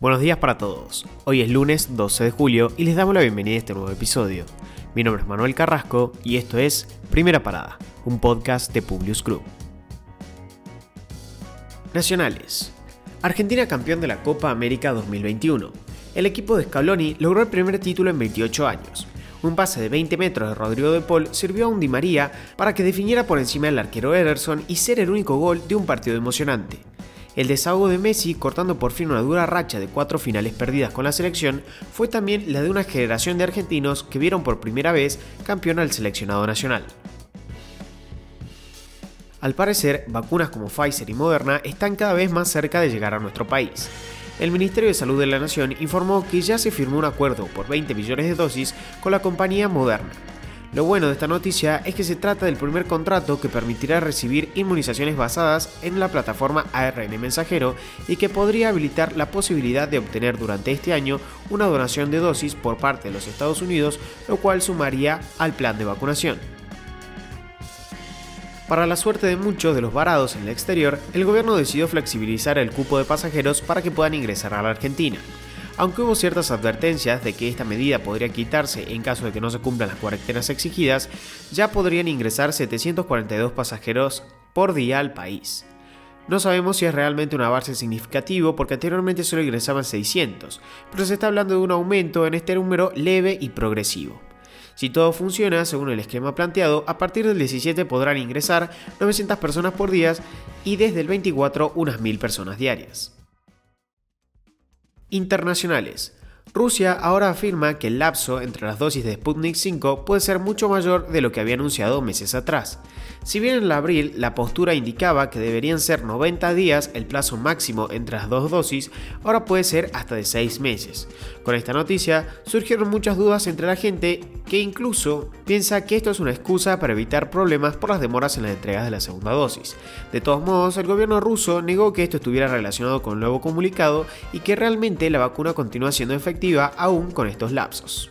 Buenos días para todos. Hoy es lunes 12 de julio y les damos la bienvenida a este nuevo episodio. Mi nombre es Manuel Carrasco y esto es Primera Parada, un podcast de Publius Group. Nacionales. Argentina campeón de la Copa América 2021. El equipo de Scaloni logró el primer título en 28 años. Un pase de 20 metros de Rodrigo de Paul sirvió a un Di María para que definiera por encima del arquero Ederson y ser el único gol de un partido emocionante. El desahogo de Messi, cortando por fin una dura racha de cuatro finales perdidas con la selección, fue también la de una generación de argentinos que vieron por primera vez campeón al seleccionado nacional. Al parecer, vacunas como Pfizer y Moderna están cada vez más cerca de llegar a nuestro país. El Ministerio de Salud de la Nación informó que ya se firmó un acuerdo por 20 millones de dosis con la compañía Moderna, lo bueno de esta noticia es que se trata del primer contrato que permitirá recibir inmunizaciones basadas en la plataforma ARN mensajero y que podría habilitar la posibilidad de obtener durante este año una donación de dosis por parte de los Estados Unidos, lo cual sumaría al plan de vacunación. Para la suerte de muchos de los varados en el exterior, el gobierno decidió flexibilizar el cupo de pasajeros para que puedan ingresar a la Argentina aunque hubo ciertas advertencias de que esta medida podría quitarse en caso de que no se cumplan las cuarentenas exigidas, ya podrían ingresar 742 pasajeros por día al país. No sabemos si es realmente un avance significativo porque anteriormente solo ingresaban 600, pero se está hablando de un aumento en este número leve y progresivo. Si todo funciona según el esquema planteado, a partir del 17 podrán ingresar 900 personas por día y desde el 24 unas 1000 personas diarias. Internacionales. Rusia ahora afirma que el lapso entre las dosis de Sputnik 5 puede ser mucho mayor de lo que había anunciado meses atrás. Si bien en abril la postura indicaba que deberían ser 90 días el plazo máximo entre las dos dosis, ahora puede ser hasta de 6 meses. Con esta noticia surgieron muchas dudas entre la gente que incluso piensa que esto es una excusa para evitar problemas por las demoras en las entregas de la segunda dosis. De todos modos, el gobierno ruso negó que esto estuviera relacionado con el nuevo comunicado y que realmente la vacuna continúa siendo efectiva aún con estos lapsos.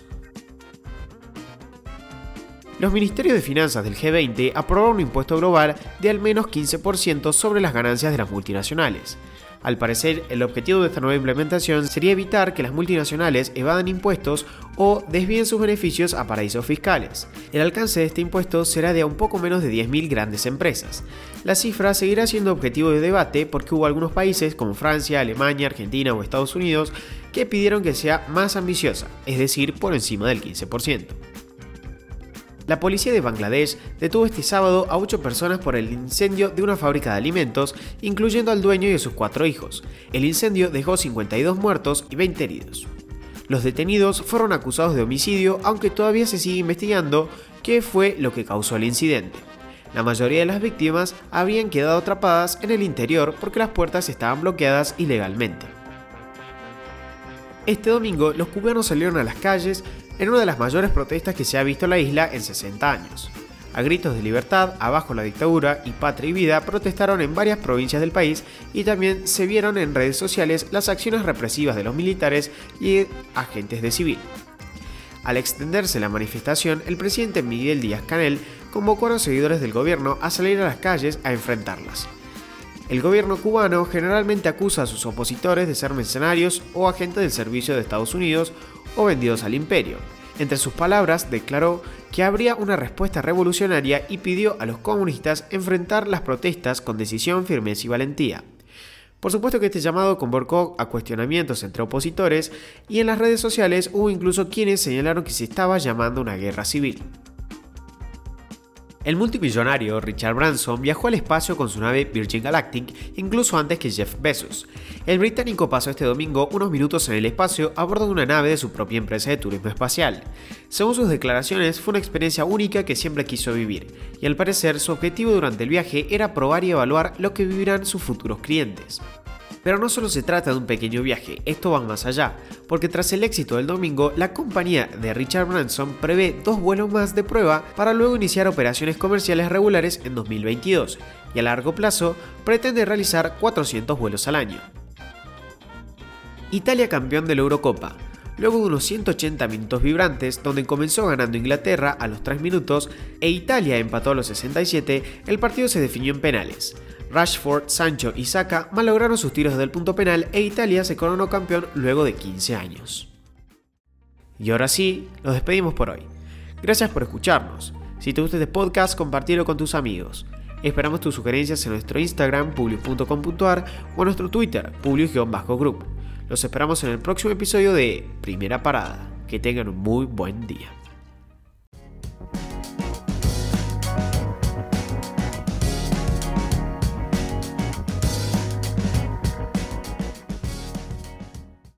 Los ministerios de finanzas del G20 aprobaron un impuesto global de al menos 15% sobre las ganancias de las multinacionales. Al parecer, el objetivo de esta nueva implementación sería evitar que las multinacionales evadan impuestos o desvíen sus beneficios a paraísos fiscales. El alcance de este impuesto será de a un poco menos de 10.000 grandes empresas. La cifra seguirá siendo objetivo de debate porque hubo algunos países como Francia, Alemania, Argentina o Estados Unidos que pidieron que sea más ambiciosa, es decir, por encima del 15%. La policía de Bangladesh detuvo este sábado a ocho personas por el incendio de una fábrica de alimentos, incluyendo al dueño y sus cuatro hijos. El incendio dejó 52 muertos y 20 heridos. Los detenidos fueron acusados de homicidio, aunque todavía se sigue investigando qué fue lo que causó el incidente. La mayoría de las víctimas habían quedado atrapadas en el interior porque las puertas estaban bloqueadas ilegalmente. Este domingo los cubanos salieron a las calles en una de las mayores protestas que se ha visto en la isla en 60 años. A gritos de libertad, abajo la dictadura y patria y vida protestaron en varias provincias del país y también se vieron en redes sociales las acciones represivas de los militares y agentes de civil. Al extenderse la manifestación, el presidente Miguel Díaz Canel convocó a los seguidores del gobierno a salir a las calles a enfrentarlas. El gobierno cubano generalmente acusa a sus opositores de ser mercenarios o agentes del servicio de Estados Unidos o vendidos al imperio. Entre sus palabras declaró que habría una respuesta revolucionaria y pidió a los comunistas enfrentar las protestas con decisión, firmeza y valentía. Por supuesto que este llamado convocó a cuestionamientos entre opositores y en las redes sociales hubo incluso quienes señalaron que se estaba llamando una guerra civil. El multimillonario Richard Branson viajó al espacio con su nave Virgin Galactic incluso antes que Jeff Bezos. El británico pasó este domingo unos minutos en el espacio a bordo de una nave de su propia empresa de turismo espacial. Según sus declaraciones, fue una experiencia única que siempre quiso vivir, y al parecer su objetivo durante el viaje era probar y evaluar lo que vivirán sus futuros clientes. Pero no solo se trata de un pequeño viaje, esto va más allá, porque tras el éxito del domingo, la compañía de Richard Branson prevé dos vuelos más de prueba para luego iniciar operaciones comerciales regulares en 2022, y a largo plazo pretende realizar 400 vuelos al año. Italia campeón de la Eurocopa. Luego de unos 180 minutos vibrantes, donde comenzó ganando Inglaterra a los 3 minutos e Italia empató a los 67, el partido se definió en penales. Rashford, Sancho y Saka malograron sus tiros desde el punto penal e Italia se coronó campeón luego de 15 años. Y ahora sí, nos despedimos por hoy. Gracias por escucharnos. Si te gusta este podcast, compartilo con tus amigos. Esperamos tus sugerencias en nuestro Instagram, publius.com.ar o en nuestro Twitter, publius-group. Los esperamos en el próximo episodio de Primera Parada. Que tengan un muy buen día.